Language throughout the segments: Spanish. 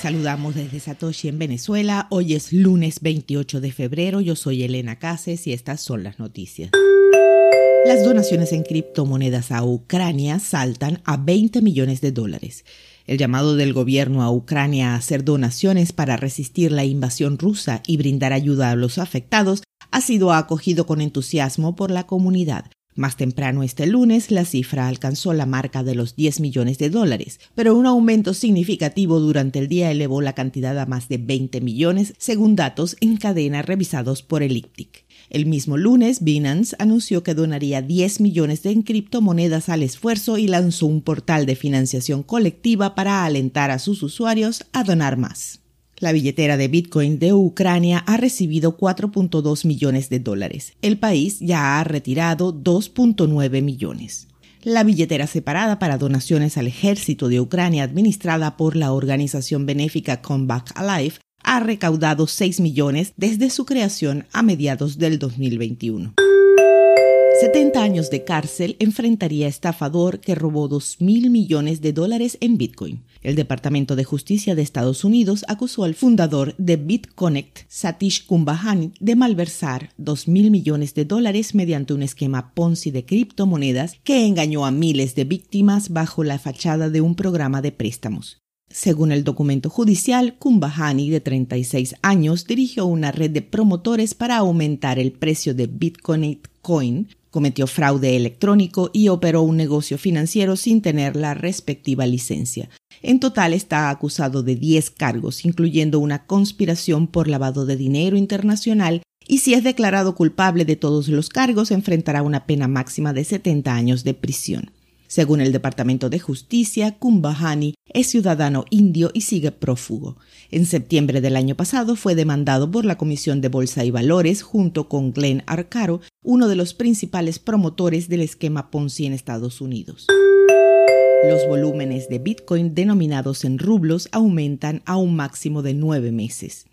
saludamos desde Satoshi en Venezuela. Hoy es lunes 28 de febrero. Yo soy Elena Cases y estas son las noticias. Las donaciones en criptomonedas a Ucrania saltan a 20 millones de dólares. El llamado del gobierno a Ucrania a hacer donaciones para resistir la invasión rusa y brindar ayuda a los afectados ha sido acogido con entusiasmo por la comunidad. Más temprano este lunes, la cifra alcanzó la marca de los 10 millones de dólares, pero un aumento significativo durante el día elevó la cantidad a más de 20 millones, según datos en cadena revisados por el IPTIC. El mismo lunes, Binance anunció que donaría 10 millones de criptomonedas al esfuerzo y lanzó un portal de financiación colectiva para alentar a sus usuarios a donar más. La billetera de Bitcoin de Ucrania ha recibido 4.2 millones de dólares. El país ya ha retirado 2.9 millones. La billetera separada para donaciones al ejército de Ucrania administrada por la organización benéfica Comeback Alive ha recaudado 6 millones desde su creación a mediados del 2021. 70 años de cárcel enfrentaría a estafador que robó 2 mil millones de dólares en Bitcoin. El Departamento de Justicia de Estados Unidos acusó al fundador de BitConnect, Satish Kumbhani, de malversar 2 mil millones de dólares mediante un esquema Ponzi de criptomonedas que engañó a miles de víctimas bajo la fachada de un programa de préstamos. Según el documento judicial, Kumbahani, de 36 años, dirigió una red de promotores para aumentar el precio de Bitcoin Coin, cometió fraude electrónico y operó un negocio financiero sin tener la respectiva licencia. En total está acusado de 10 cargos, incluyendo una conspiración por lavado de dinero internacional, y si es declarado culpable de todos los cargos, enfrentará una pena máxima de 70 años de prisión. Según el Departamento de Justicia, Kumbahani es ciudadano indio y sigue prófugo. En septiembre del año pasado fue demandado por la Comisión de Bolsa y Valores junto con Glenn Arcaro, uno de los principales promotores del esquema Ponzi en Estados Unidos. Los volúmenes de Bitcoin denominados en rublos aumentan a un máximo de nueve meses.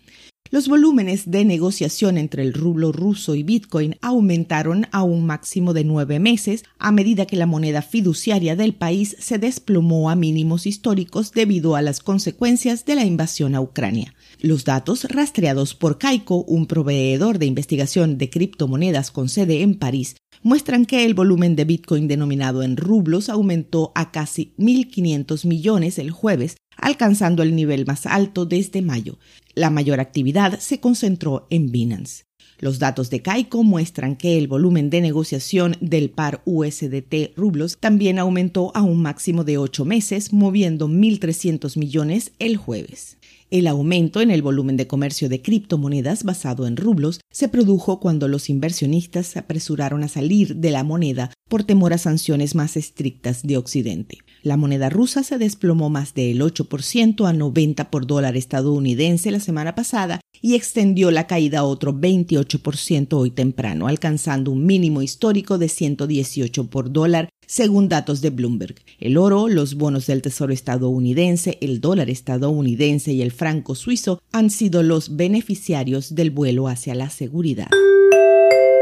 Los volúmenes de negociación entre el rublo ruso y Bitcoin aumentaron a un máximo de nueve meses a medida que la moneda fiduciaria del país se desplomó a mínimos históricos debido a las consecuencias de la invasión a Ucrania. Los datos rastreados por Kaiko, un proveedor de investigación de criptomonedas con sede en París, muestran que el volumen de Bitcoin denominado en rublos aumentó a casi 1.500 millones el jueves, alcanzando el nivel más alto desde mayo. La mayor actividad se concentró en Binance. Los datos de Kaiko muestran que el volumen de negociación del par USDT rublos también aumentó a un máximo de ocho meses, moviendo 1.300 millones el jueves. El aumento en el volumen de comercio de criptomonedas basado en rublos se produjo cuando los inversionistas se apresuraron a salir de la moneda por temor a sanciones más estrictas de Occidente. La moneda rusa se desplomó más del 8% a 90 por dólar estadounidense la semana pasada y extendió la caída a otro 28% hoy temprano, alcanzando un mínimo histórico de 118 por dólar según datos de Bloomberg. El oro, los bonos del Tesoro estadounidense, el dólar estadounidense y el franco suizo han sido los beneficiarios del vuelo hacia la seguridad.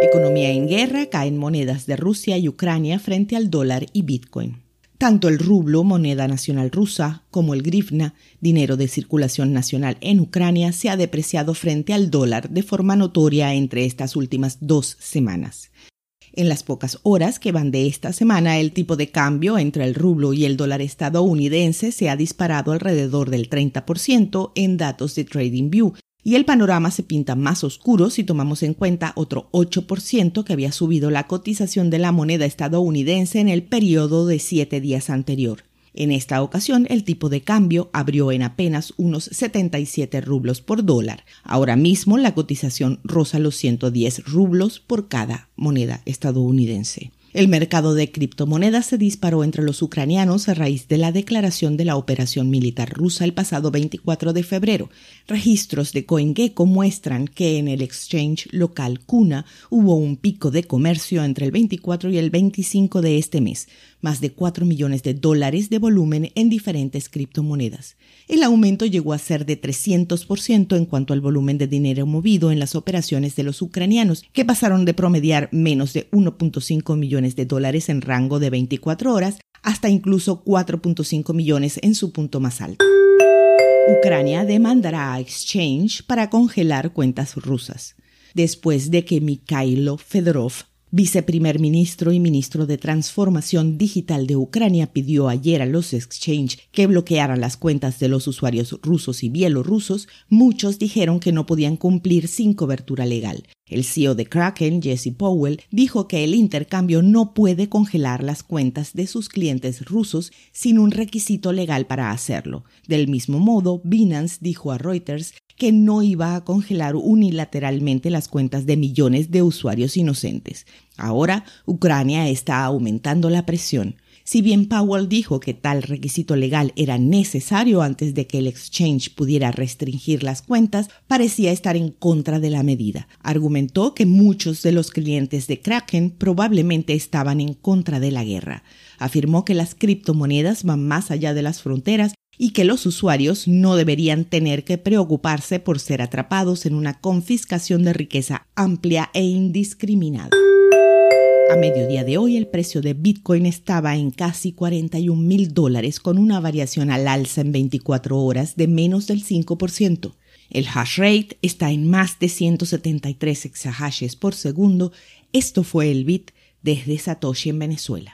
Economía en guerra caen monedas de Rusia y Ucrania frente al dólar y Bitcoin. Tanto el rublo, moneda nacional rusa, como el grivna, dinero de circulación nacional en Ucrania, se ha depreciado frente al dólar de forma notoria entre estas últimas dos semanas. En las pocas horas que van de esta semana, el tipo de cambio entre el rublo y el dólar estadounidense se ha disparado alrededor del 30% en datos de TradingView, y el panorama se pinta más oscuro si tomamos en cuenta otro 8% que había subido la cotización de la moneda estadounidense en el periodo de siete días anterior. En esta ocasión, el tipo de cambio abrió en apenas unos 77 rublos por dólar. Ahora mismo, la cotización roza los 110 rublos por cada moneda estadounidense. El mercado de criptomonedas se disparó entre los ucranianos a raíz de la declaración de la operación militar rusa el pasado 24 de febrero. Registros de CoinGecko muestran que en el exchange local Kuna hubo un pico de comercio entre el 24 y el 25 de este mes, más de 4 millones de dólares de volumen en diferentes criptomonedas. El aumento llegó a ser de 300% en cuanto al volumen de dinero movido en las operaciones de los ucranianos, que pasaron de promediar menos de 1.5 millones de dólares en rango de 24 horas hasta incluso 4.5 millones en su punto más alto. Ucrania demandará a Exchange para congelar cuentas rusas. Después de que Mikhailo Fedorov viceprimer ministro y ministro de Transformación Digital de Ucrania pidió ayer a los exchange que bloquearan las cuentas de los usuarios rusos y bielorrusos, muchos dijeron que no podían cumplir sin cobertura legal. El CEO de Kraken, Jesse Powell, dijo que el intercambio no puede congelar las cuentas de sus clientes rusos sin un requisito legal para hacerlo. Del mismo modo, Binance dijo a Reuters que no iba a congelar unilateralmente las cuentas de millones de usuarios inocentes. Ahora, Ucrania está aumentando la presión. Si bien Powell dijo que tal requisito legal era necesario antes de que el exchange pudiera restringir las cuentas, parecía estar en contra de la medida. Argumentó que muchos de los clientes de Kraken probablemente estaban en contra de la guerra. Afirmó que las criptomonedas van más allá de las fronteras y que los usuarios no deberían tener que preocuparse por ser atrapados en una confiscación de riqueza amplia e indiscriminada. A mediodía de hoy el precio de Bitcoin estaba en casi 41 mil dólares con una variación al alza en 24 horas de menos del 5%. El hash rate está en más de 173 exahashes por segundo. Esto fue el Bit desde Satoshi en Venezuela.